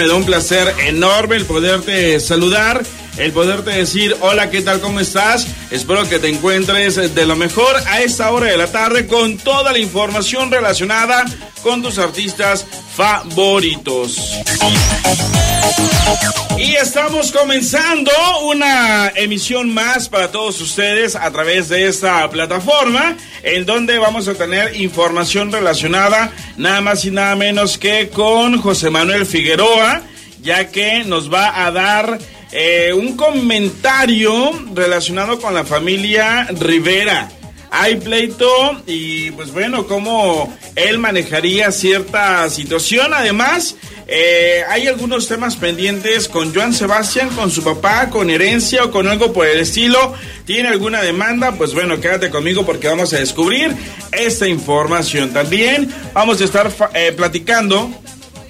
Me da un placer enorme el poderte saludar, el poderte decir hola, ¿qué tal? ¿Cómo estás? Espero que te encuentres de lo mejor a esta hora de la tarde con toda la información relacionada con tus artistas favoritos. Y estamos comenzando una emisión más para todos ustedes a través de esta plataforma en donde vamos a tener información relacionada nada más y nada menos que con José Manuel Figueroa, ya que nos va a dar eh, un comentario relacionado con la familia Rivera hay pleito y pues bueno, cómo él manejaría cierta situación. Además, eh, hay algunos temas pendientes con Joan Sebastián, con su papá, con herencia o con algo por el estilo. ¿Tiene alguna demanda? Pues bueno, quédate conmigo porque vamos a descubrir esta información. También vamos a estar eh, platicando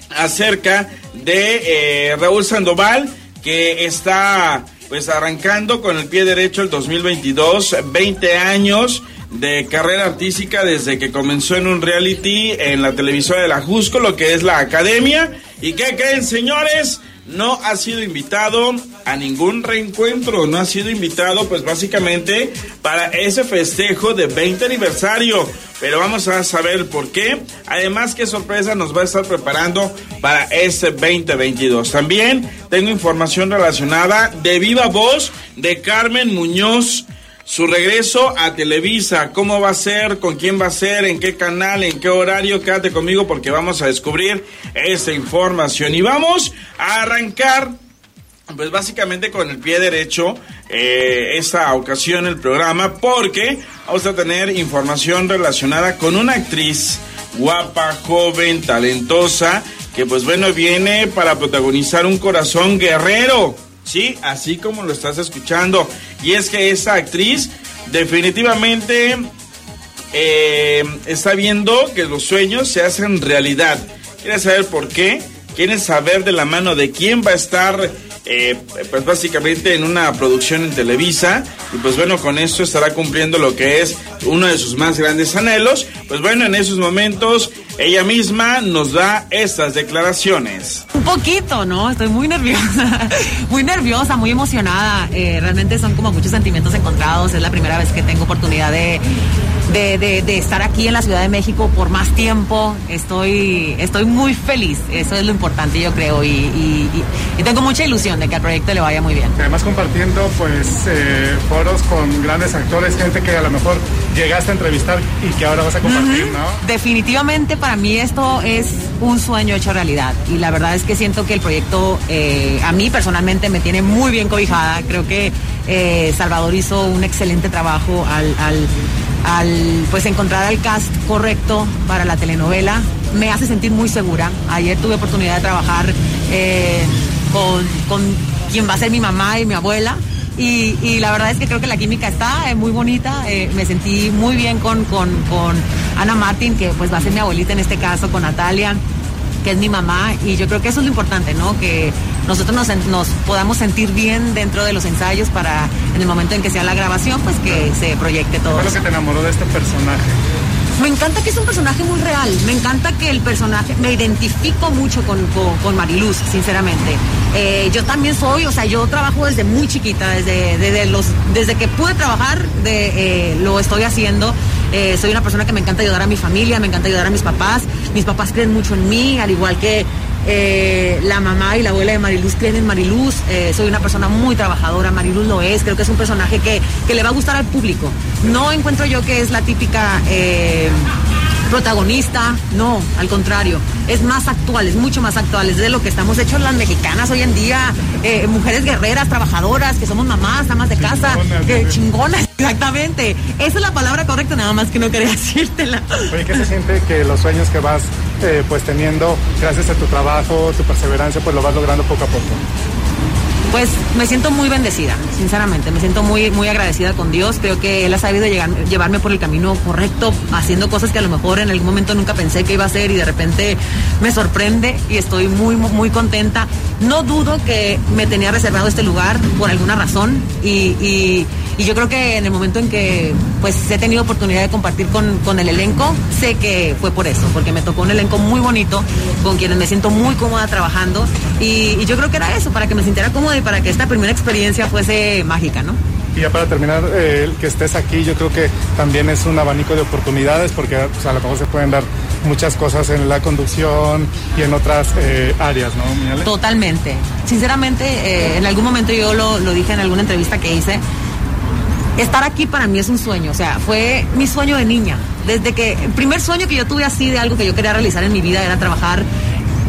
acerca de Raúl Sandoval, que está pues arrancando con el pie derecho el 2022, 20 años de carrera artística desde que comenzó en un reality en la televisora de la Jusco, lo que es la academia. ¿Y qué creen, señores? No ha sido invitado a ningún reencuentro, no ha sido invitado pues básicamente para ese festejo de 20 aniversario. Pero vamos a saber por qué. Además, qué sorpresa nos va a estar preparando para este 2022. También tengo información relacionada de viva voz de Carmen Muñoz su regreso a Televisa. ¿Cómo va a ser? ¿Con quién va a ser? ¿En qué canal? ¿En qué horario? Quédate conmigo porque vamos a descubrir esa información. Y vamos a arrancar, pues básicamente con el pie derecho, eh, esta ocasión el programa, porque vamos a tener información relacionada con una actriz guapa, joven, talentosa, que pues bueno, viene para protagonizar un corazón guerrero Sí, así como lo estás escuchando. Y es que esa actriz definitivamente eh, está viendo que los sueños se hacen realidad. Quiere saber por qué, quiere saber de la mano de quién va a estar eh, pues básicamente en una producción en Televisa y pues bueno con esto estará cumpliendo lo que es uno de sus más grandes anhelos. Pues bueno en esos momentos ella misma nos da estas declaraciones. Un poquito no estoy muy nerviosa muy nerviosa muy emocionada. Eh, realmente son como muchos sentimientos encontrados. Es la primera vez que tengo oportunidad de de, estar aquí en la Ciudad de México por más tiempo. Estoy, estoy muy feliz, eso es lo importante yo creo y, tengo mucha ilusión de que al proyecto le vaya muy bien. Además compartiendo pues eh, foros con grandes actores, gente que a lo mejor llegaste a entrevistar y que ahora vas a compartir, ¿no? Definitivamente para mí esto es un sueño hecho realidad y la verdad es que siento que el proyecto eh, a mí personalmente me tiene muy bien cobijada. Creo que eh, Salvador hizo un excelente trabajo al, al al pues encontrar el cast correcto para la telenovela me hace sentir muy segura. Ayer tuve oportunidad de trabajar eh, con, quien va a ser mi mamá y mi abuela. Y, la verdad es que creo que la química está muy bonita. Eh, me sentí muy bien con, con, con Ana Martín, que pues va a ser mi abuelita en este caso, con Natalia que es mi mamá, y yo creo que eso es lo importante, ¿no? Que nosotros nos, podamos sentir bien dentro de los ensayos para en el momento en que sea la grabación, pues que se proyecte todo. ¿Qué es lo que te enamoró de este personaje? Me encanta que es un personaje muy real, me encanta que el personaje, me identifico mucho con, con, Mariluz, sinceramente. Eh, yo también soy, o sea, yo trabajo desde muy chiquita, desde, desde, los, desde que pude trabajar, de, eh, lo estoy haciendo. Eh, soy una persona que me encanta ayudar a mi familia, me encanta ayudar a mis papás. Mis papás creen mucho en mí, al igual que eh, la mamá y la abuela de Mariluz creen en Mariluz. Eh, soy una persona muy trabajadora, Mariluz lo es. Creo que es un personaje que, que le va a gustar al público. No encuentro yo que es la típica protagonista, no, al contrario, es más actual, es mucho más actual, es de lo que estamos hechos las mexicanas hoy en día, eh, mujeres guerreras, trabajadoras, que somos mamás, amas de casa, que chingonas, exactamente. Esa es la palabra correcta, nada más que no quería decírtela. Oye, ¿qué se siente que los sueños que vas eh, pues teniendo, gracias a tu trabajo, tu perseverancia, pues lo vas logrando poco a poco? Pues me siento muy bendecida, sinceramente, me siento muy, muy agradecida con Dios. Creo que Él ha sabido llevarme por el camino correcto, haciendo cosas que a lo mejor en algún momento nunca pensé que iba a hacer y de repente me sorprende y estoy muy, muy contenta. no dudo que me tenía reservado este lugar por alguna razón y, yo creo que en el momento en que pues he tenido oportunidad de compartir con, el elenco, sé que fue por eso, porque me tocó un elenco muy bonito, con quienes me siento muy cómoda trabajando y, yo creo que era eso, para que me sintiera cómoda y para que esta primera experiencia fuese mágica, ¿no? Y ya para terminar, eh, el que estés aquí, yo creo que también es un abanico de oportunidades porque pues, a lo mejor se pueden dar muchas cosas en la conducción y en otras eh, áreas, ¿no? Totalmente. Sinceramente, eh, en algún momento yo lo, lo dije en alguna entrevista que hice, estar aquí para mí es un sueño, o sea, fue mi sueño de niña. Desde que el primer sueño que yo tuve así de algo que yo quería realizar en mi vida era trabajar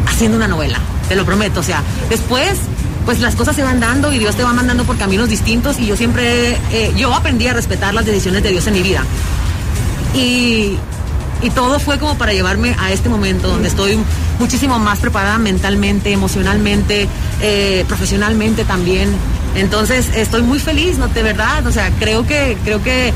haciendo una novela, te lo prometo, o sea, después pues las cosas se van dando y Dios te va mandando por caminos distintos y yo siempre, eh, yo aprendí a respetar las decisiones de Dios en mi vida. Y, y todo fue como para llevarme a este momento donde estoy muchísimo más preparada mentalmente, emocionalmente, eh, profesionalmente también. Entonces estoy muy feliz, ¿no? De verdad, o sea, creo que, creo que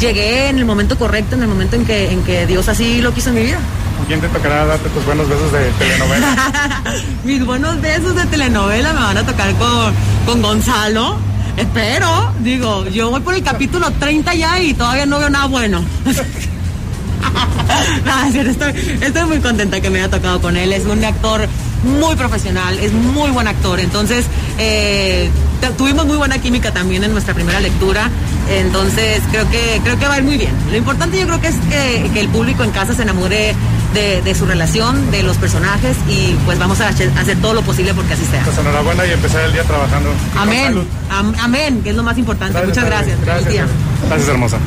llegué en el momento correcto, en el momento en que, en que Dios así lo quiso en mi vida. ¿Con quién te tocará darte tus buenos besos de telenovela? Mis buenos besos de telenovela me van a tocar con, con Gonzalo. Espero, digo, yo voy por el capítulo 30 ya y todavía no veo nada bueno. estoy, estoy muy contenta que me haya tocado con él. Es un actor muy profesional, es muy buen actor. Entonces, eh, tuvimos muy buena química también en nuestra primera lectura. Entonces, creo que, creo que va a ir muy bien. Lo importante yo creo que es que, el público en casa se enamore de, su relación, de los personajes y pues vamos a hacer, todo lo posible porque así sea. Pues enhorabuena y empezar el día trabajando. Amén. amén, que es lo más importante. Muchas gracias. Gracias, gracias hermosa.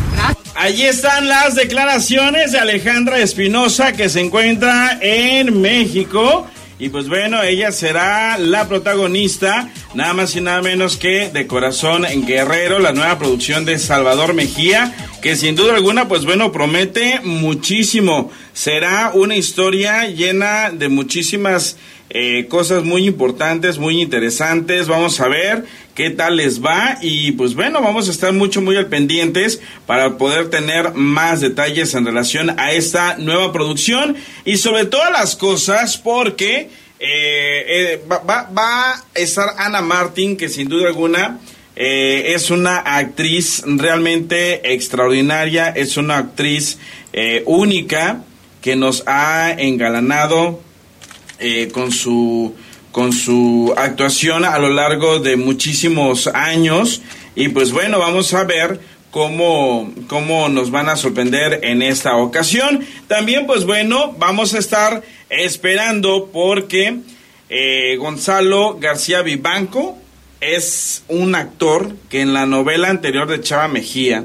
Allí están las declaraciones de Alejandra Espinosa que se encuentra en México. Y pues bueno, ella será la protagonista, nada más y nada menos que de Corazón en Guerrero, la nueva producción de Salvador Mejía, que sin duda alguna, pues bueno, promete muchísimo. Será una historia llena de muchísimas eh, cosas muy importantes, muy interesantes. Vamos a ver qué tal les va y pues bueno, vamos a estar mucho, muy al pendientes para poder tener más detalles en relación a esta nueva producción y sobre todas las cosas porque eh, eh, va, a estar Ana Martín, que sin duda alguna... es una actriz realmente extraordinaria, es una actriz única que nos ha engalanado eh, con su con su actuación a lo largo de muchísimos años. Y pues bueno vamos a ver cómo, cómo nos van a sorprender en esta ocasión. También pues bueno vamos a estar esperando porque eh, Gonzalo García Vivanco es un actor que en la novela anterior de Chava Mejía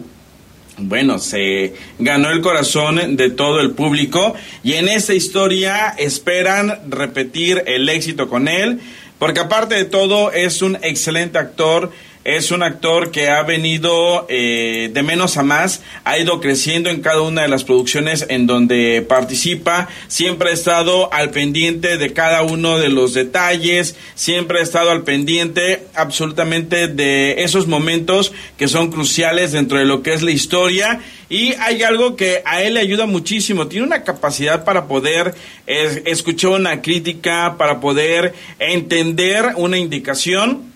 bueno, se ganó el corazón de todo el público y en esta historia esperan repetir el éxito con él, porque aparte de todo es un excelente actor es un actor que ha venido eh, de menos a más, ha ido creciendo en cada una de las producciones en donde participa, siempre ha estado al pendiente de cada uno de los detalles, siempre ha estado al pendiente absolutamente de esos momentos que son cruciales dentro de lo que es la historia. Y hay algo que a él le ayuda muchísimo, tiene una capacidad para poder escuchar una crítica, para poder entender una indicación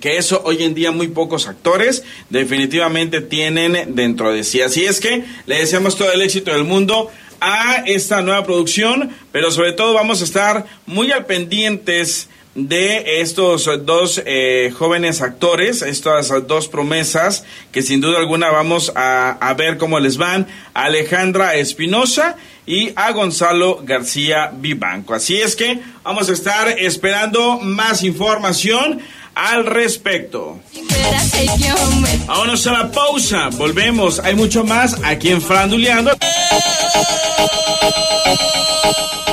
que eso hoy en día muy pocos actores definitivamente tienen dentro de sí. Así es que le deseamos todo el éxito del mundo a esta nueva producción, pero sobre todo vamos a estar muy al pendientes de estos dos eh, jóvenes actores, estas dos promesas que sin duda alguna vamos a, a ver cómo les van, a Alejandra Espinosa y a Gonzalo García Vivanco. Así es que vamos a estar esperando más información al respecto. Vámonos a la pausa, volvemos, hay mucho más aquí en Franduleando.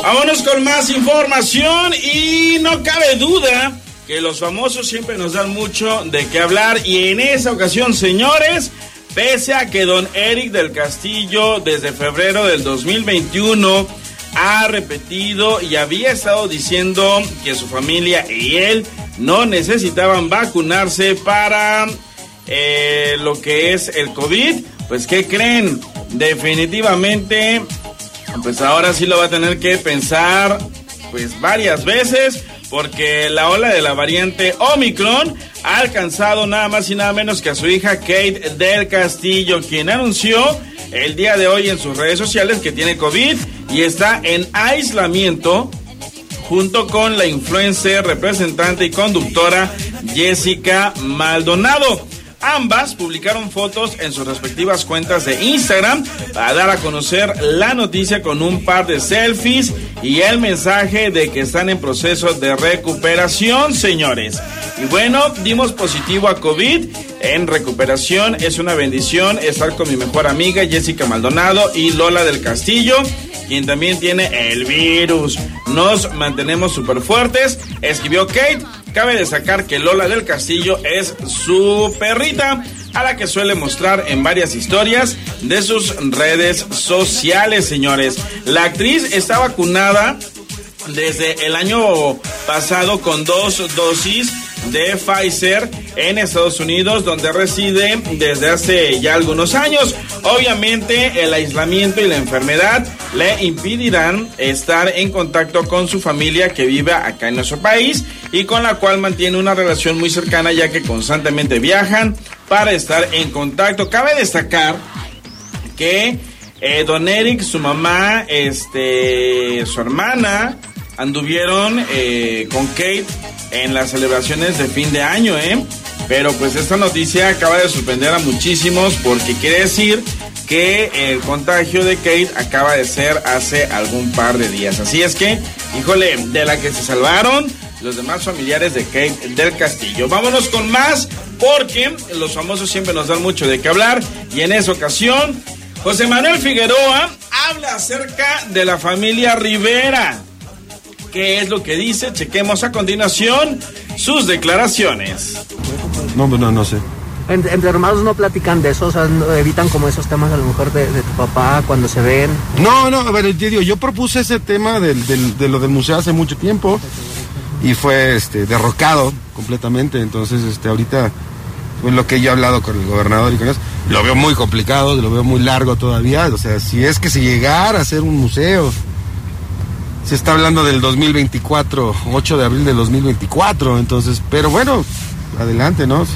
Vámonos con más información y no cabe duda que los famosos siempre nos dan mucho de qué hablar y en esa ocasión, señores, pese a que don Eric del Castillo desde febrero del 2021 ha repetido y había estado diciendo que su familia y él no necesitaban vacunarse para eh, lo que es el COVID. Pues, ¿qué creen? Definitivamente, pues ahora sí lo va a tener que pensar, pues varias veces, porque la ola de la variante Omicron ha alcanzado nada más y nada menos que a su hija Kate del Castillo, quien anunció el día de hoy en sus redes sociales que tiene COVID y está en aislamiento junto con la influencer, representante y conductora Jessica Maldonado. Ambas publicaron fotos en sus respectivas cuentas de Instagram para dar a conocer la noticia con un par de selfies y el mensaje de que están en proceso de recuperación, señores. Y bueno, dimos positivo a COVID en recuperación. Es una bendición estar con mi mejor amiga Jessica Maldonado y Lola del Castillo quien también tiene el virus. Nos mantenemos súper fuertes, escribió Kate. Cabe destacar que Lola del Castillo es su perrita, a la que suele mostrar en varias historias de sus redes sociales, señores. La actriz está vacunada desde el año pasado con dos dosis de Pfizer en Estados Unidos, donde reside desde hace ya algunos años. Obviamente el aislamiento y la enfermedad le impedirán estar en contacto con su familia que vive acá en nuestro país y con la cual mantiene una relación muy cercana ya que constantemente viajan para estar en contacto. Cabe destacar que eh, Don Eric, su mamá, este, su hermana, anduvieron eh, con Kate en las celebraciones de fin de año, ¿eh? Pero pues esta noticia acaba de sorprender a muchísimos porque quiere decir que el contagio de Kate acaba de ser hace algún par de días. Así es que, híjole, de la que se salvaron los demás familiares de Kate del Castillo. Vámonos con más porque los famosos siempre nos dan mucho de qué hablar y en esa ocasión José Manuel Figueroa habla acerca de la familia Rivera. ¿Qué es lo que dice? Chequemos a continuación sus declaraciones. No, no, no sé. Entre, hermanos no platican de eso, o sea, evitan como esos temas a lo mejor de, tu papá cuando se ven. No, no, a ver, yo, digo, yo propuse ese tema del, de lo del museo hace mucho tiempo y fue este, derrocado completamente, entonces este, ahorita pues, lo que yo he hablado con el gobernador y con eso, lo veo muy complicado, lo veo muy largo todavía, o sea, si es que se llegara a hacer un museo, se está hablando del 2024, 8 de abril del 2024, entonces, pero bueno, adelante, ¿no? Si,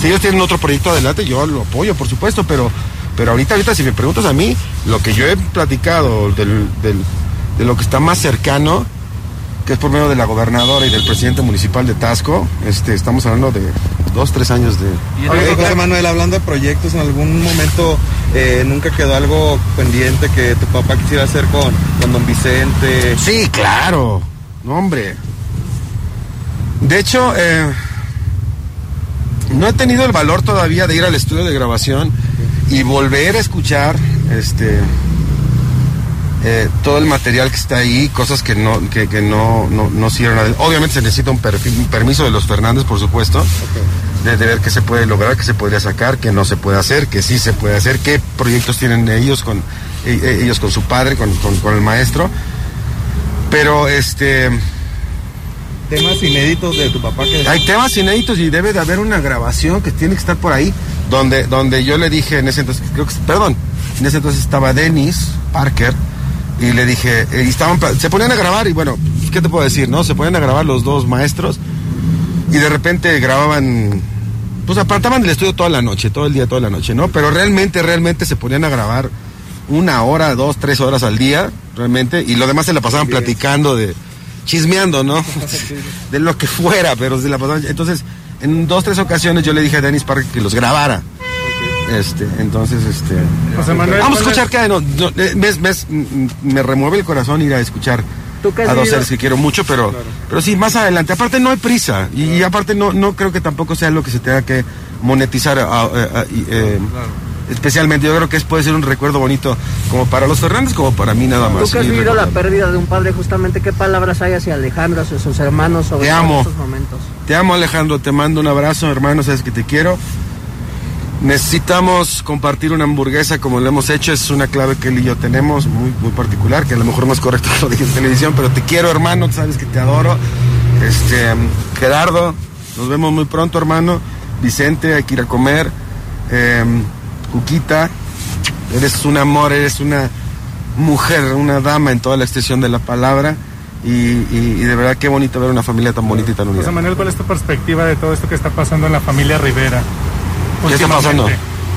si, ellos tienen otro proyecto adelante, yo lo apoyo, por supuesto, pero, pero ahorita, ahorita, si me preguntas a mí, lo que yo he platicado del, del, de lo que está más cercano, que es por medio de la gobernadora y del presidente municipal de Tasco, este, estamos hablando de dos, tres años de... Oye, José Manuel, hablando de proyectos, ¿en algún momento eh, nunca quedó algo pendiente que tu papá quisiera hacer con, con don Vicente? Sí, claro, no, hombre. De hecho, eh, no he tenido el valor todavía de ir al estudio de grabación y volver a escuchar este eh, todo el material que está ahí, cosas que no, que, que no, no, no sirven. Obviamente se necesita un, permiso de los Fernández, por supuesto, de, ver qué se puede lograr, qué se podría sacar, qué no se puede hacer, qué sí se puede hacer, qué proyectos tienen ellos con, e, e, ellos con su padre, con, con, el maestro. Pero este temas inéditos de tu papá que hay temas inéditos y debe de haber una grabación que tiene que estar por ahí donde donde yo le dije en ese entonces creo que perdón en ese entonces estaba Dennis Parker y le dije, eh, y estaban, se ponían a grabar y bueno, ¿qué te puedo decir, no? Se ponían a grabar los dos maestros y de repente grababan, pues apartaban el estudio toda la noche, todo el día, toda la noche, ¿no? Pero realmente, realmente se ponían a grabar una hora, dos, tres horas al día, realmente, y lo demás se la pasaban platicando de, chismeando, ¿no? de lo que fuera, pero se la pasaban, entonces, en dos, tres ocasiones yo le dije a Dennis Parker que los grabara este, entonces, este. vamos a escuchar que no, eh, me remueve el corazón ir a escuchar a dos seres que quiero mucho, pero, pero sí, más adelante. Aparte no hay prisa y, aparte no, no creo que tampoco sea lo que se tenga que monetizar. Eh, especialmente yo creo que es, puede ser un recuerdo bonito como para los Fernández como para mí nada más. Tú que has vivido la pérdida de un padre, justamente, ¿qué palabras hay hacia Alejandro, hacia sus hermanos sobre estos momentos? Te amo Alejandro, te mando un abrazo, hermano, sabes que te quiero. Necesitamos compartir una hamburguesa como lo hemos hecho, es una clave que él y yo tenemos, muy, muy particular, que a lo mejor no es correcto que lo dije en televisión, pero te quiero hermano, sabes que te adoro. Este, Gerardo, nos vemos muy pronto hermano. Vicente, hay que ir a comer. Eh, Cuquita, eres un amor, eres una mujer, una dama en toda la extensión de la palabra. Y, y- y de verdad qué bonito ver una familia tan bonita y tan unida. José Manuel, ¿cuál es tu perspectiva de todo esto que está pasando en la familia Rivera? ¿Qué está pasando?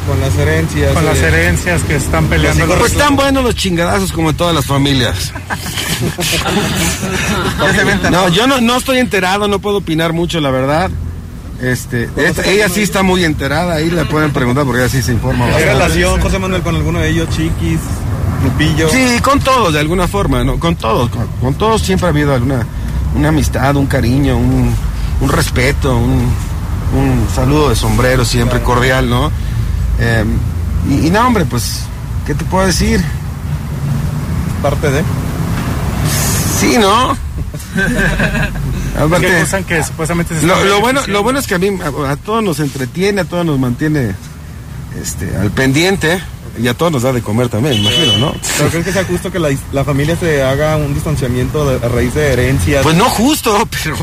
Con las herencias. Con las herencias que están peleando los Pues tan buenos los chingadazos como en todas las familias. No, yo no, no estoy enterado, no puedo opinar mucho, la verdad. Este, esta- ella sí está muy enterada, ahí le pueden preguntar porque ella sí se informa. ¿Hay relación, José Manuel, con alguno de ellos, Chiquis, Lupillo? Sí, con todos, de alguna forma, ¿no? Con todos, con, con todos siempre ha habido alguna una amistad, un cariño, un, un respeto, un, un saludo de sombrero siempre cordial, ¿no? Eh, y, y no, hombre, pues, ¿qué te puedo decir? Parte de. Sí, ¿no? Aparte, que supuestamente se lo, lo bueno, lo bueno es que a mí, a, a todos nos entretiene, a todos nos mantiene este, al pendiente y a todos nos da de comer también, imagino, ¿no? ¿Pero crees que sea justo que la, la familia se haga un distanciamiento de- a raíz de herencias? Pues no justo, pero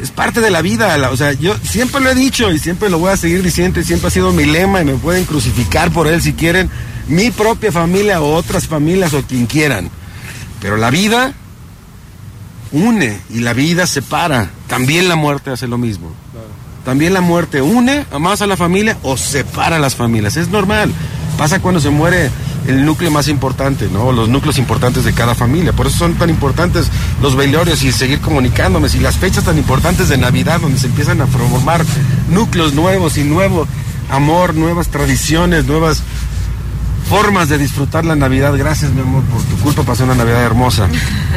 es parte de la vida. la- o sea, yo siempre lo he dicho y siempre lo voy a seguir diciendo y siempre ha sido mi lema y me pueden crucificar por él si quieren. Mi propia familia o otras familias o quien quieran. Pero la vida une y la vida separa. También la muerte hace lo mismo. También la muerte une a más a la familia o separa a las familias. Es normal. Pasa cuando se muere el núcleo más importante, ¿no? Los núcleos importantes de cada familia. Por eso son tan importantes los velorios y seguir comunicándome. Y las fechas tan importantes de Navidad, donde se empiezan a formar núcleos nuevos y nuevo amor, nuevas tradiciones, nuevas formas de disfrutar la Navidad. Gracias, mi amor, por tu culpa pasé una Navidad hermosa.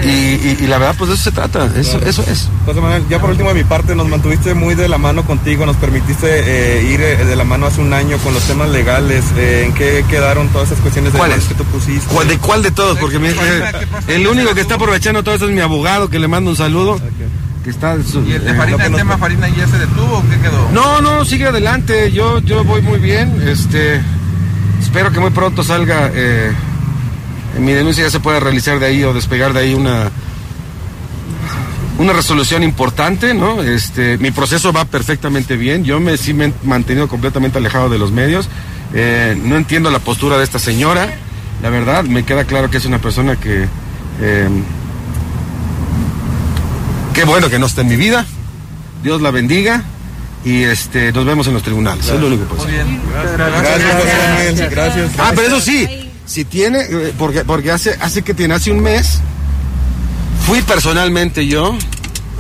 Y, y- y la verdad, pues de eso se trata. Eso, eso es. José Manuel, ya por último de mi parte, nos mantuviste muy de la mano contigo, nos permitiste eh, ir eh, de la mano hace un año con los temas legales. eh, ¿En qué quedaron todas esas cuestiones de demandas que tú pusiste? ¿Cuál, ¿De cuál de todos? Porque me- eh, el único que está aprovechando todo esto es mi abogado, que le mando un saludo. Que está, su- ¿Y el de eh, Farina, que el tema Farina ya se detuvo o qué quedó? No, no, sigue adelante. Yo, yo voy muy bien. Este, espero que muy pronto salga. eh, mi denuncia ya se pueda realizar de ahí o despegar de ahí una una resolución importante, ¿no? Este, mi proceso va perfectamente bien. Yo me sí me he mantenido completamente alejado de los medios. Eh, no entiendo la postura de esta señora. La verdad, me queda claro que es una persona que eh, qué bueno que no está en mi vida. Dios la bendiga y este nos vemos en los tribunales. Es lo único que puedo Muy decir. bien. Gracias, Manuel, gracias. Ah, pero eso sí, si tiene, eh, porque, porque hace, hace que tiene, hace un mes, fui personalmente yo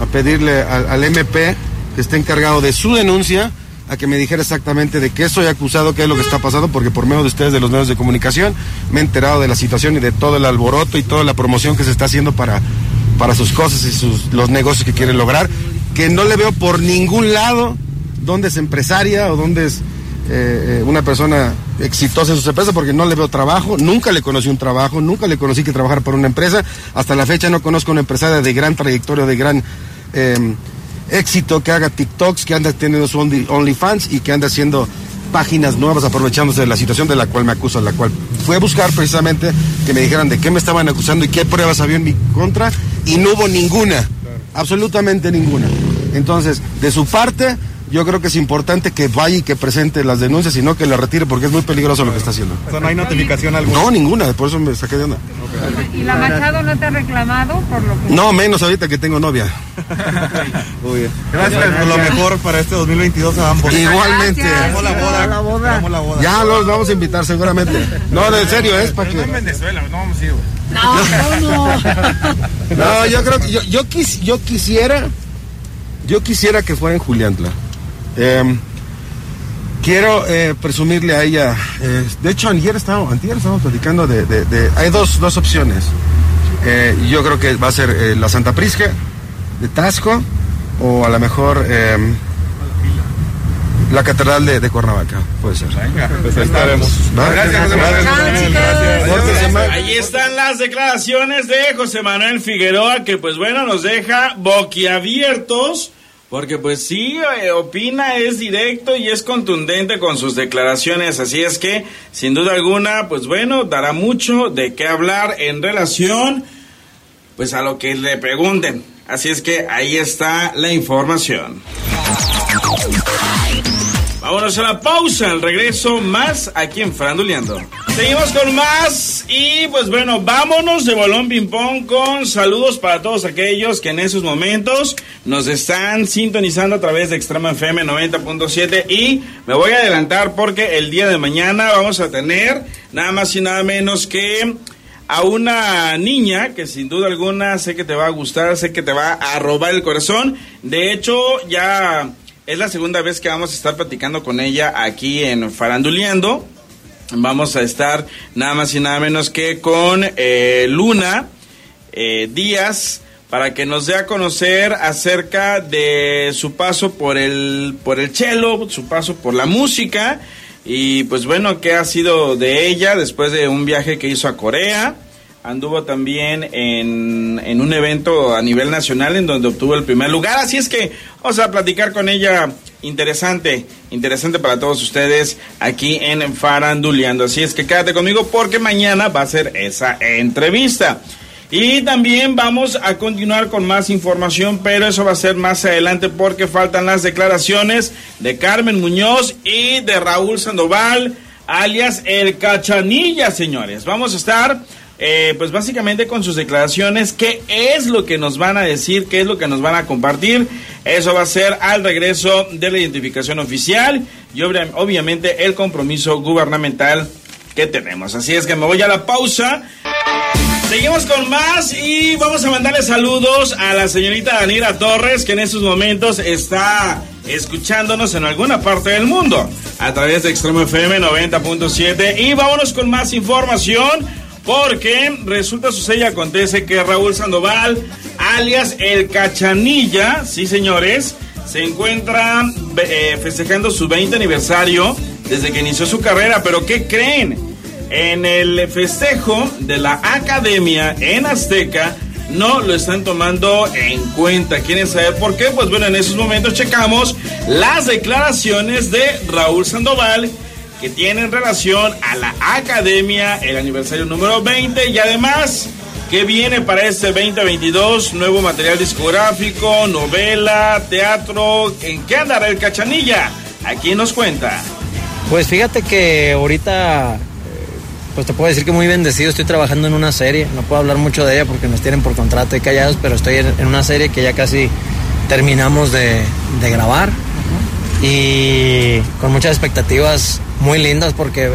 a pedirle al, al MP que está encargado de su denuncia a que me dijera exactamente de qué soy acusado, qué es lo que está pasando, porque por medio de ustedes, de los medios de comunicación, me he enterado de la situación y de todo el alboroto y toda la promoción que se está haciendo para, para sus cosas y sus, los negocios que quieren lograr, que no le veo por ningún lado dónde es empresaria o dónde es eh, eh, una persona exitosa en sus empresas porque no le veo trabajo, nunca le conocí un trabajo, nunca le conocí que trabajar por una empresa, hasta la fecha no conozco una empresaria de gran trayectoria, de gran eh, éxito, que haga TikToks, que anda teniendo su Only- OnlyFans y que anda haciendo páginas nuevas aprovechándose de la situación de la cual me acusan, la cual fue a buscar precisamente que me dijeran de qué me estaban acusando y qué pruebas había en mi contra y no hubo ninguna, absolutamente ninguna. Entonces, de su parte, yo creo que es importante que vaya y que presente las denuncias y no que la retire porque es muy peligroso lo que está haciendo. O sea, no hay notificación alguna. No, ninguna, por eso me saqué de onda. ¿Y la Machado no te ha reclamado por lo que... No, menos ahorita que tengo novia. Muy bien. Gracias, por lo mejor para este 2022 a ambos. Igualmente. Esperamos la boda. La boda. La boda. Ya los vamos a invitar seguramente. No, de serio, es para que... No en Venezuela, no vamos a ir, güey. No, yo creo que yo, yo, quis- yo quisiera, yo quisiera que fuera en Juliantla. Eh, quiero eh, presumirle a ella, eh, de hecho ayer estábamos, antier estábamos platicando de, de- de- hay dos, dos opciones. Eh, yo creo que va a ser eh, la Santa Prisca de Tasco o a lo mejor eh, la Catedral de, de Cuernavaca, puede ser. Pues ahí estaremos. ¿Va? Gracias, José Manuel. Gracias, gracias. Ahí están las declaraciones de José Manuel Figueroa que pues bueno nos deja boquiabiertos porque pues sí eh, opina, es directo y es contundente con sus declaraciones, así es que sin duda alguna pues bueno dará mucho de qué hablar en relación pues a lo que le pregunten, así es que ahí está la información. Vámonos a la pausa, al regreso más aquí en Faranduleando. Seguimos con más y pues bueno, vámonos de Bolón Ping Pong con saludos para todos aquellos que en esos momentos nos están sintonizando a través de Extrema FM 90.7 y me voy a adelantar porque el día de mañana vamos a tener nada más y nada menos que a una niña que sin duda alguna sé que te va a gustar, sé que te va a robar el corazón. De hecho, ya es la segunda vez que vamos a estar platicando con ella aquí en Faranduleando. Vamos a estar nada más y nada menos que con eh, Luna eh, Díaz para que nos dé a conocer acerca de su paso por el por el cello, su paso por la música y pues bueno, qué ha sido de ella después de un viaje que hizo a Corea anduvo también en, en, un evento a nivel nacional en donde obtuvo el primer lugar. Así es que vamos a platicar con ella. Interesante, interesante para todos ustedes aquí en Faranduleando. Así es que quédate conmigo porque mañana va a ser esa entrevista. Y también vamos a continuar con más información, pero eso va a ser más adelante porque faltan las declaraciones de Carmen Muñoz y de Raúl Sandoval, alias El Cachanilla, señores. Vamos a estar eh, pues básicamente con sus declaraciones, qué es lo que nos van a decir, qué es lo que nos van a compartir. Eso va a ser al regreso de la identificación oficial y obviamente el compromiso gubernamental que tenemos. Así es que me voy a la pausa. Seguimos con más y vamos a mandarle saludos a la señorita Danira Torres que en estos momentos está escuchándonos en alguna parte del mundo a través de Extremo FM 90.7 y vámonos con más información porque resulta, sucede y acontece que Raúl Sandoval, alias El Cachanilla, sí señores, se encuentra eh, festejando su 20 aniversario desde que inició su carrera. Pero ¿qué creen? En el festejo de la academia en Azteca no lo están tomando en cuenta. ¿Quieren saber por qué? Pues bueno, en esos momentos checamos las declaraciones de Raúl Sandoval que tienen relación a la academia, el aniversario número 20 y además que viene para este 2022, nuevo material discográfico, novela, teatro, ¿en qué andará el cachanilla? Aquí nos cuenta. Pues fíjate que ahorita, eh, pues te puedo decir que muy bendecido, estoy trabajando en una serie, no puedo hablar mucho de ella porque nos tienen por contrato y callados, pero estoy en una serie que ya casi terminamos de, de grabar y con muchas expectativas muy lindas porque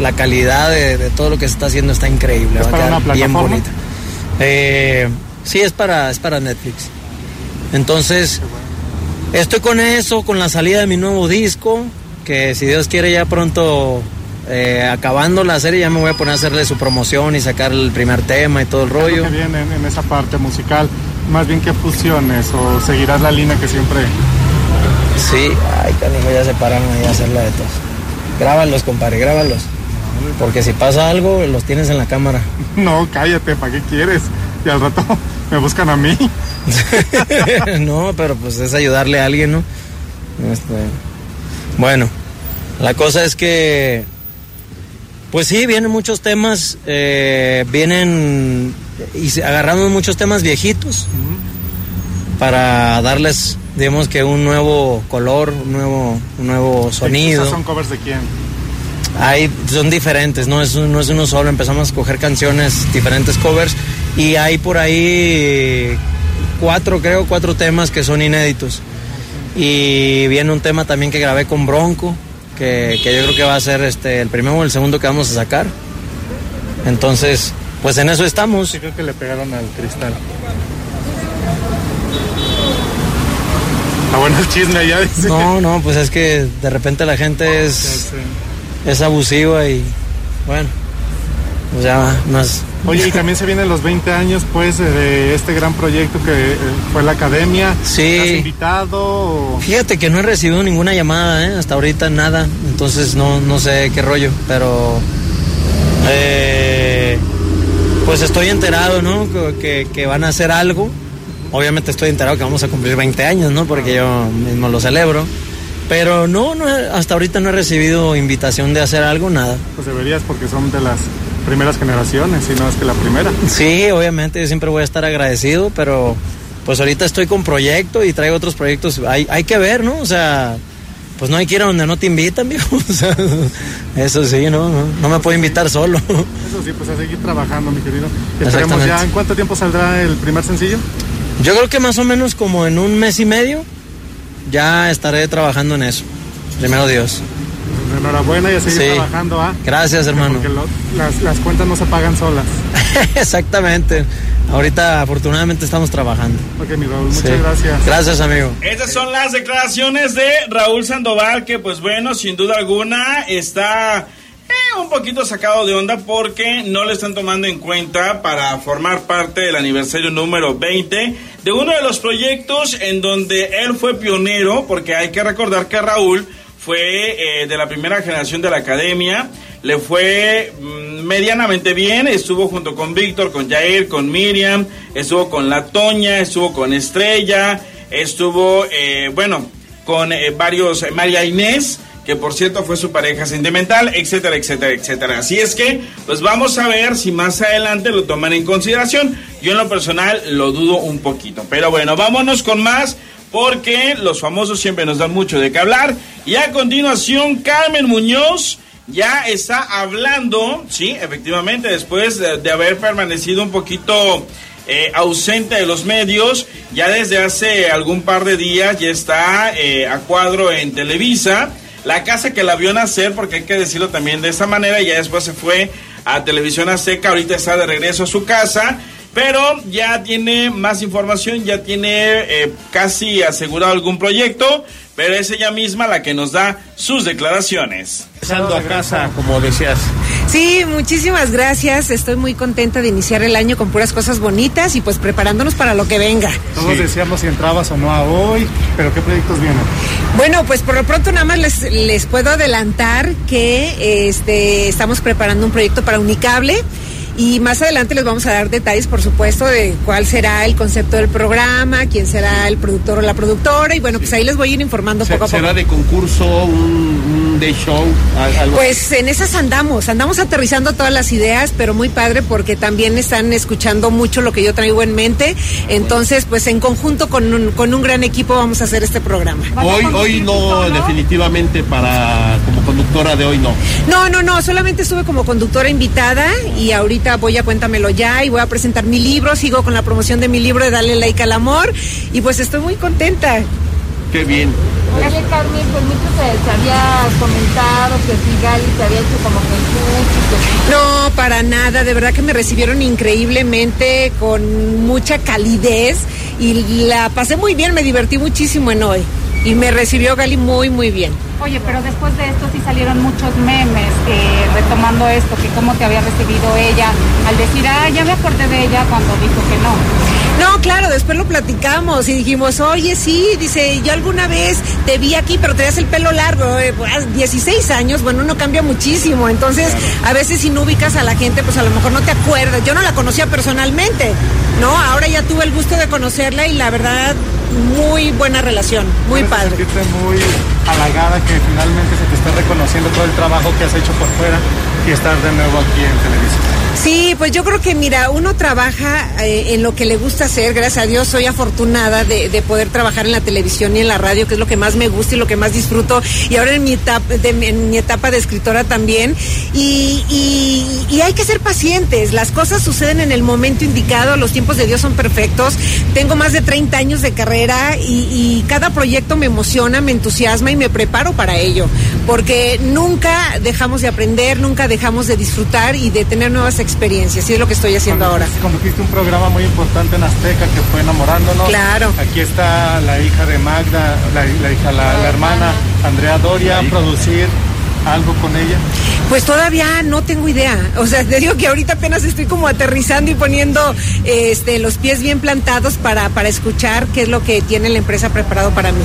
la calidad de, todo lo que se está haciendo está increíble. ¿Es para una bien bonita. Eh, sí, es para, es para Netflix. Entonces, estoy con eso, con la salida de mi nuevo disco, que si Dios quiere ya pronto, eh, acabando la serie, ya me voy a poner a hacerle su promoción y sacar el primer tema y todo el rollo. ¿Qué viene en, esa parte musical? Más bien que fusiones o seguirás la línea que siempre... Sí, ay, canijo, ya se pararon ahí a hacerla de todos. Grábalos, compadre, grábalos. Porque si pasa algo, los tienes en la cámara. No, cállate, ¿para qué quieres? Y al rato me buscan a mí. no, pero pues es ayudarle a alguien, ¿no? Este, bueno, la cosa es que, pues sí, vienen muchos temas, eh, vienen y agarramos muchos temas viejitos para darles digamos que un nuevo color, un nuevo, un nuevo sonido. ¿Son covers de quién? Hay, son diferentes, no es, no es uno solo, empezamos a escoger canciones, diferentes covers, y hay por ahí cuatro, creo, cuatro temas que son inéditos. Y viene un tema también que grabé con Bronco, que, que yo creo que va a ser este, el primero o el segundo que vamos a sacar. Entonces, pues en eso estamos. Sí, creo que le pegaron al cristal. Está bueno el chisme ya. Dice. No, no, pues es que de repente la gente es, es abusiva y bueno, pues ya más. Oye, y también se vienen los 20 años, pues, de este gran proyecto que eh, fue la academia. Sí. ¿Has invitado? Fíjate que no he recibido ninguna llamada, ¿eh? Hasta ahorita nada. Entonces no, no sé qué rollo, pero. Eh, pues estoy enterado, ¿no? Que, que van a hacer algo Obviamente estoy enterado que vamos a cumplir 20 años, ¿no? Porque yo mismo lo celebro. Pero no, no, hasta ahorita no he recibido invitación de hacer algo, nada. Pues deberías porque son de las primeras generaciones, si no es que la primera. Sí, obviamente, yo siempre voy a estar agradecido, pero pues ahorita estoy con proyecto y traigo otros proyectos. Hay, hay que ver, ¿no? O sea, pues no hay que ir a donde no te invitan, viejo. O sea, eso sí, no, no, no me puedo invitar solo. Eso sí, pues a seguir trabajando, mi querido. Esperemos ya, ¿en cuánto tiempo saldrá el primer sencillo? Yo creo que más o menos como en un mes y medio ya estaré trabajando en eso. Primero Dios. Enhorabuena y a seguir Sí. trabajando, ¿ah? Gracias, hermano. Porque lo- las, las cuentas no se pagan solas. Exactamente. Ahorita afortunadamente estamos trabajando. Ok, mi Raúl, muchas Sí. gracias. Gracias, amigo. Estas son las declaraciones de Raúl Sandoval, que pues bueno, sin duda alguna está un poquito sacado de onda porque no le están tomando en cuenta para formar parte del aniversario número 20 de uno de los proyectos en donde él fue pionero, porque hay que recordar que Raúl fue eh, de la primera generación de la academia, le fue mm, medianamente bien, estuvo junto con Víctor, con Jair, con Miriam, estuvo con La Toña, estuvo con Estrella, estuvo, eh, bueno, con eh, varios, María Inés, que por cierto fue su pareja sentimental, etcétera, etcétera, etcétera. Así es que, pues vamos a ver si más adelante lo toman en consideración. Yo en lo personal lo dudo un poquito. Pero bueno, vámonos con más porque los famosos siempre nos dan mucho de qué hablar. Y a continuación, Carmen Muñoz ya está hablando, sí, efectivamente, después de, haber permanecido un poquito eh, ausente de los medios, ya desde hace algún par de días ya está eh, a cuadro en Televisa. La casa que la vio nacer, porque hay que decirlo también de esa manera, ya después se fue a Televisión Azteca, ahorita está de regreso a su casa. Pero ya tiene más información, ya tiene eh, casi asegurado algún proyecto, pero es ella misma la que nos da sus declaraciones. Regresando a casa, como decías. Sí, muchísimas gracias. Estoy muy contenta de iniciar el año con puras cosas bonitas y pues preparándonos para lo que venga. Todos decíamos si entrabas o no a hoy, pero ¿qué proyectos vienen? Bueno, pues por lo pronto nada más les, les puedo adelantar que este, estamos preparando un proyecto para Unicable. Y más adelante les vamos a dar detalles, por supuesto, de cuál será el concepto del programa, quién será el productor o la productora. Y bueno, pues ahí les voy a ir informando poco a poco. ¿Será de concurso, un, un day show? algo? Pues en esas andamos, andamos aterrizando todas las ideas, pero muy padre porque también están escuchando mucho lo que yo traigo en mente. Entonces, pues en conjunto con un, con un gran equipo vamos a hacer este programa. Hoy, hoy no, definitivamente para como conductora de hoy no. No, no, no, solamente estuve como conductora invitada y ahorita voy a Cuéntamelo Ya y voy a presentar mi libro, sigo con la promoción de mi libro de Dale Like al Amor. Y pues estoy muy contenta. Qué bien. Oye, Carmen, pues mucho se, se había comentado que si Gali se había hecho como que el que No, para nada, de verdad que me recibieron increíblemente, con mucha calidez y la pasé muy bien, me divertí muchísimo en hoy y me recibió Gali muy, muy bien. Oye, pero después de esto sí salieron muchos memes eh, retomando esto, que cómo te había recibido ella al decir, ah, ya me acordé de ella cuando dijo que no. No, claro, después lo platicamos y dijimos, oye, sí, dice, yo alguna vez te vi aquí, pero tenías el pelo largo, eh, pues, 16 años, bueno, uno cambia muchísimo, entonces a veces si no ubicas a la gente, pues a lo mejor no te acuerdas, yo no la conocía personalmente, ¿no? Ahora ya tuve el gusto de conocerla y la verdad, muy buena relación, muy padre. sentirte muy halagada que finalmente se te está reconociendo todo el trabajo que has hecho por fuera y estar de nuevo aquí en televisión. Sí, pues yo creo que mira, uno trabaja eh, en lo que le gusta hacer, gracias a Dios soy afortunada de, de poder trabajar en la televisión y en la radio, que es lo que más me gusta y lo que más disfruto, y ahora en mi etapa de, en mi etapa de escritora también, y hay que ser pacientes, las cosas suceden en el momento indicado, los tiempos de Dios son perfectos, tengo más de 30 años de carrera y, y cada proyecto me emociona, me entusiasma y me preparo para ello, porque nunca dejamos de aprender, nunca dejamos de disfrutar y de tener nuevas experiencias, y es lo que estoy haciendo ahora. Condujiste un programa muy importante en Azteca que fue Enamorándonos. Claro. Aquí está la hija de Magda, la, la hija, la, la hermana Andrea Doria, producir algo con ella. Pues todavía no tengo idea. O sea, te digo que ahorita apenas estoy como aterrizando y poniendo este, los pies bien plantados para, para escuchar qué es lo que tiene la empresa preparado para mí.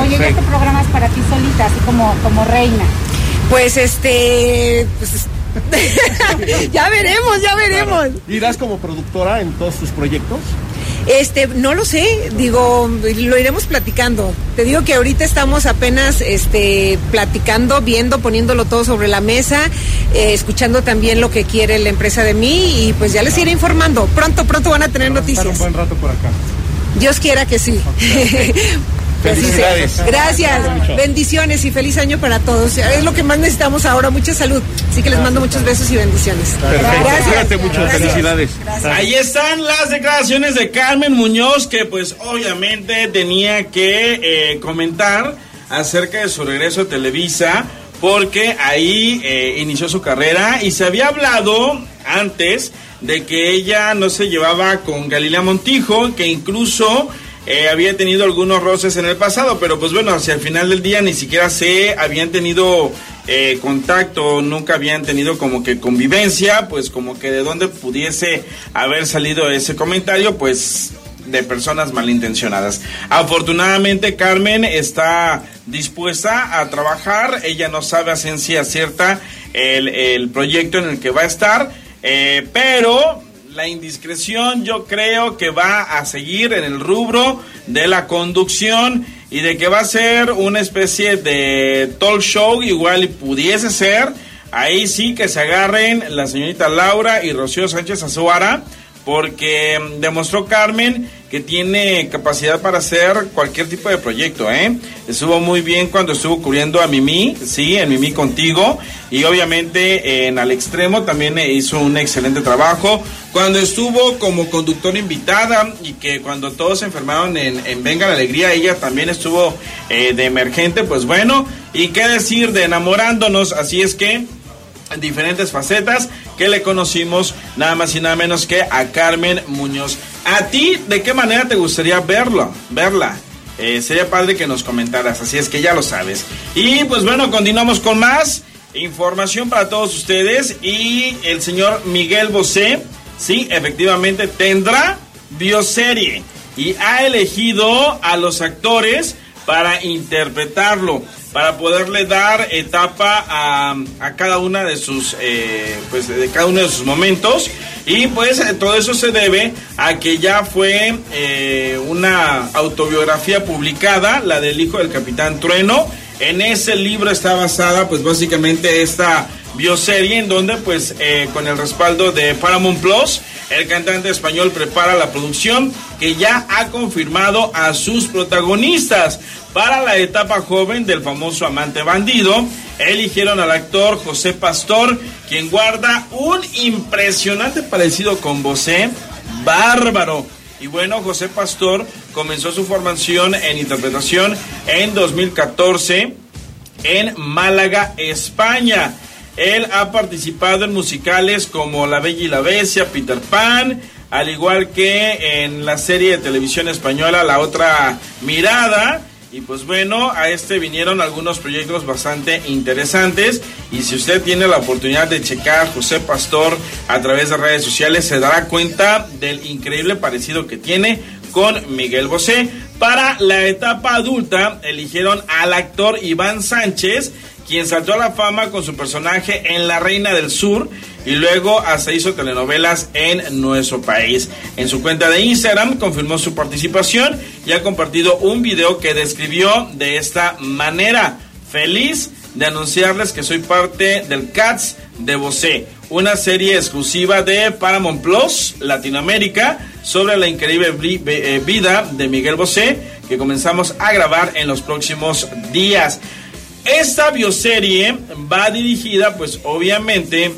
Oye, ¿y este programa es para ti solita, así como, como reina? Pues este. pues, ya veremos, ya veremos. ¿Irás como productora en todos tus proyectos? Este, no lo sé, digo, lo iremos platicando. Te digo que ahorita estamos apenas este, platicando, viendo, poniéndolo todo sobre la mesa, eh, escuchando también lo que quiere la empresa de mí y pues ya les iré informando. Pronto, pronto van a tener Estar un noticias. buen rato por acá. Dios quiera que sí. Felicidades. Gracias. Bendiciones y feliz año para todos. Es lo que más necesitamos ahora, mucha salud. Así que les mando muchos besos y bendiciones. Gracias. Cuídate mucho, Gracias. felicidades. Ahí están las declaraciones de Carmen Muñoz, que pues obviamente tenía que eh, comentar acerca de su regreso a Televisa, porque ahí eh, inició su carrera y se había hablado antes de que ella no se llevaba con Galilea Montijo, que incluso eh, había tenido algunos roces en el pasado, pero pues bueno, hacia el final del día ni siquiera se habían tenido eh, contacto, nunca habían tenido como que convivencia, pues como que de dónde pudiese haber salido ese comentario, pues de personas malintencionadas. Afortunadamente Carmen está dispuesta a trabajar, ella no sabe a ciencia cierta el, el proyecto en el que va a estar, eh, pero la indiscreción yo creo que va a seguir en el rubro de la conducción y de que va a ser una especie de talk show, igual pudiese ser, ahí sí que se agarren la señorita Laura y Rocío Sánchez Azuara, porque demostró Carmen que tiene capacidad para hacer cualquier tipo de proyecto, ¿eh? Estuvo muy bien cuando estuvo cubriendo a Mimi, sí, en Mimi contigo, y obviamente en Al Extremo también hizo un excelente trabajo. Cuando estuvo como conductor invitada y que cuando todos se enfermaron en, en Venga la Alegría, ella también estuvo eh, de emergente, pues bueno, y qué decir de enamorándonos, así es que en diferentes facetas que le conocimos nada más y nada menos que a Carmen Muñoz. ¿A ti de qué manera te gustaría verlo, verla? Eh, sería padre que nos comentaras, así es que ya lo sabes. Y pues bueno, continuamos con más información para todos ustedes y el señor Miguel Bosé, sí, efectivamente tendrá bioserie y ha elegido a los actores para interpretarlo, para poderle dar etapa a, cada una de sus, eh, pues de cada uno de sus momentos. Y pues eh, todo eso se debe a que ya fue eh, una autobiografía publicada, la del hijo del capitán Trueno. En ese libro está basada pues básicamente esta bioserie en donde pues con el respaldo de Paramount Plus el cantante español prepara la producción que ya ha confirmado a sus protagonistas para la etapa joven del famoso amante bandido eligieron al actor José Pastor quien guarda un impresionante parecido con Bosé bárbaro y bueno, José Pastor comenzó su formación en interpretación en 2014 en Málaga, España. Él ha participado en musicales como La Bella y la Bestia, Peter Pan, al igual que en la serie de televisión española La Otra Mirada. Y pues bueno, a este vinieron algunos proyectos bastante interesantes. Y si usted tiene la oportunidad de checar José Pastor a través de redes sociales, se dará cuenta del increíble parecido que tiene con Miguel Bosé. Para la etapa adulta, eligieron al actor Iván Sánchez, quien saltó a la fama con su personaje en La Reina del Sur y luego hasta hizo telenovelas en nuestro país. En su cuenta de Instagram confirmó su participación y ha compartido un video que describió de esta manera. Feliz de anunciarles que soy parte del Cats de Bosé, una serie exclusiva de Paramount Plus Latinoamérica sobre la increíble eh, vida de Miguel Bosé que comenzamos a grabar en los próximos días. Esta bioserie va dirigida pues obviamente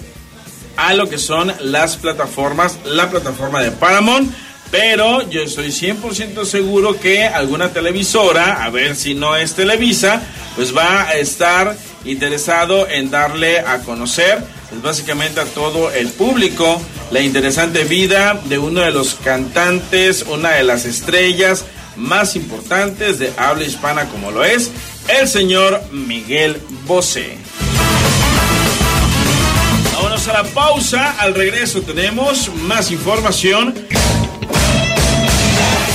a lo que son las plataformas, la plataforma de Paramount, pero yo estoy 100% seguro que alguna televisora, a ver si no es Televisa, pues va a estar interesado en darle a conocer pues básicamente a todo el público la interesante vida de uno de los cantantes, una de las estrellas más importantes de habla hispana como lo es el señor Miguel Bosé. Vámonos a la pausa. Al regreso tenemos más información.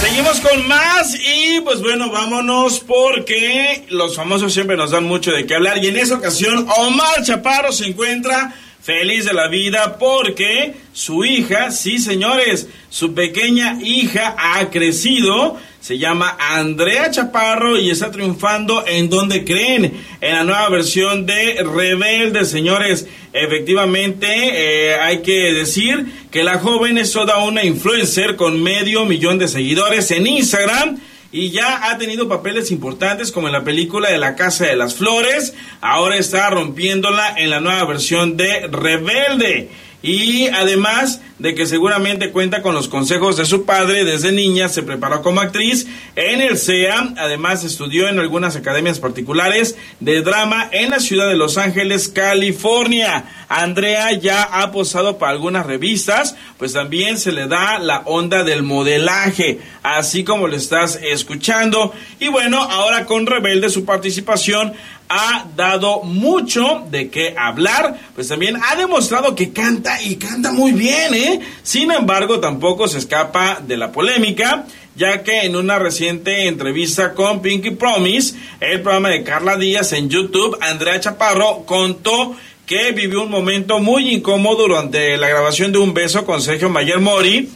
Seguimos con más y pues bueno, vámonos porque los famosos siempre nos dan mucho de qué hablar y en esa ocasión Omar Chaparro se encuentra feliz de la vida porque su hija, sí señores, su pequeña hija ha crecido, se llama Andrea Chaparro y está triunfando en donde creen, en la nueva versión de Rebelde, señores. Efectivamente, eh, hay que decir que la joven es toda una influencer con medio millón de seguidores en Instagram y ya ha tenido papeles importantes como en la película de La Casa de las Flores. Ahora está rompiéndola en la nueva versión de Rebelde. Y además de que seguramente cuenta con los consejos de su padre, desde niña se preparó como actriz en el CEA, además estudió en algunas academias particulares de drama en la ciudad de Los Ángeles, California. Andrea ya ha posado para algunas revistas, pues también se le da la onda del modelaje, así como lo estás escuchando. Y bueno, ahora con Rebelde su participación ha dado mucho de qué hablar, pues también ha demostrado que canta y canta muy bien, ¿eh? Sin embargo, tampoco se escapa de la polémica, ya que en una reciente entrevista con Pinky Promise, el programa de Carla Díaz en YouTube, Andrea Chaparro contó que vivió un momento muy incómodo durante la grabación de un beso con Sergio Mayer Mori,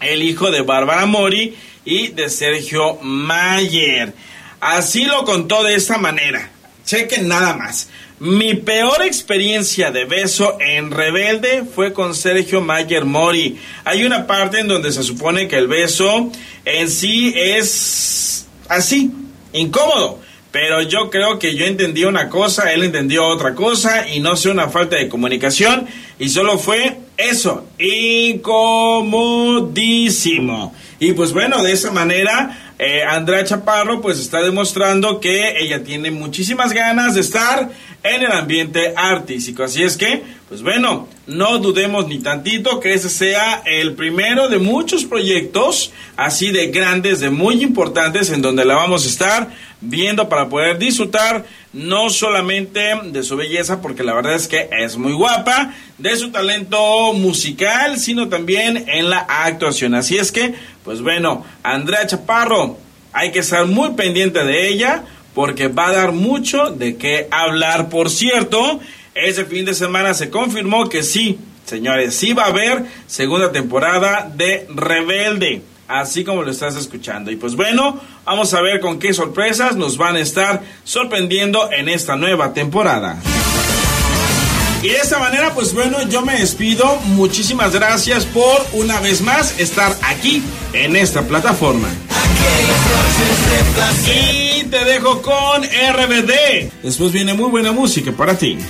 el hijo de Bárbara Mori y de Sergio Mayer. Así lo contó de esta manera. Chequen nada más. Mi peor experiencia de beso en Rebelde fue con Sergio Mayer Mori. Hay una parte en donde se supone que el beso en sí es así, incómodo. Pero yo creo que yo entendí una cosa, él entendió otra cosa y no sé, una falta de comunicación y solo fue eso, incomodísimo. Y pues bueno, de esa manera, eh, Andrea Chaparro pues está demostrando que ella tiene muchísimas ganas de estar en el ambiente artístico. Así es que, pues bueno, no dudemos ni tantito que ese sea el primero de muchos proyectos así de grandes, de muy importantes, en donde la vamos a estar viendo para poder disfrutar no solamente de su belleza, porque la verdad es que es muy guapa, de su talento musical, sino también en la actuación. Así es que, pues bueno, Andrea Chaparro, hay que estar muy pendiente de ella porque va a dar mucho de qué hablar. Por cierto, ese fin de semana se confirmó que sí, señores, sí va a haber segunda temporada de Rebelde, así como lo estás escuchando. Y pues bueno, vamos a ver con qué sorpresas nos van a estar sorprendiendo en esta nueva temporada. Y de esta manera, pues bueno, yo me despido. Muchísimas gracias por una vez más estar aquí en esta plataforma. Y te dejo con RBD. Después viene muy buena música para ti.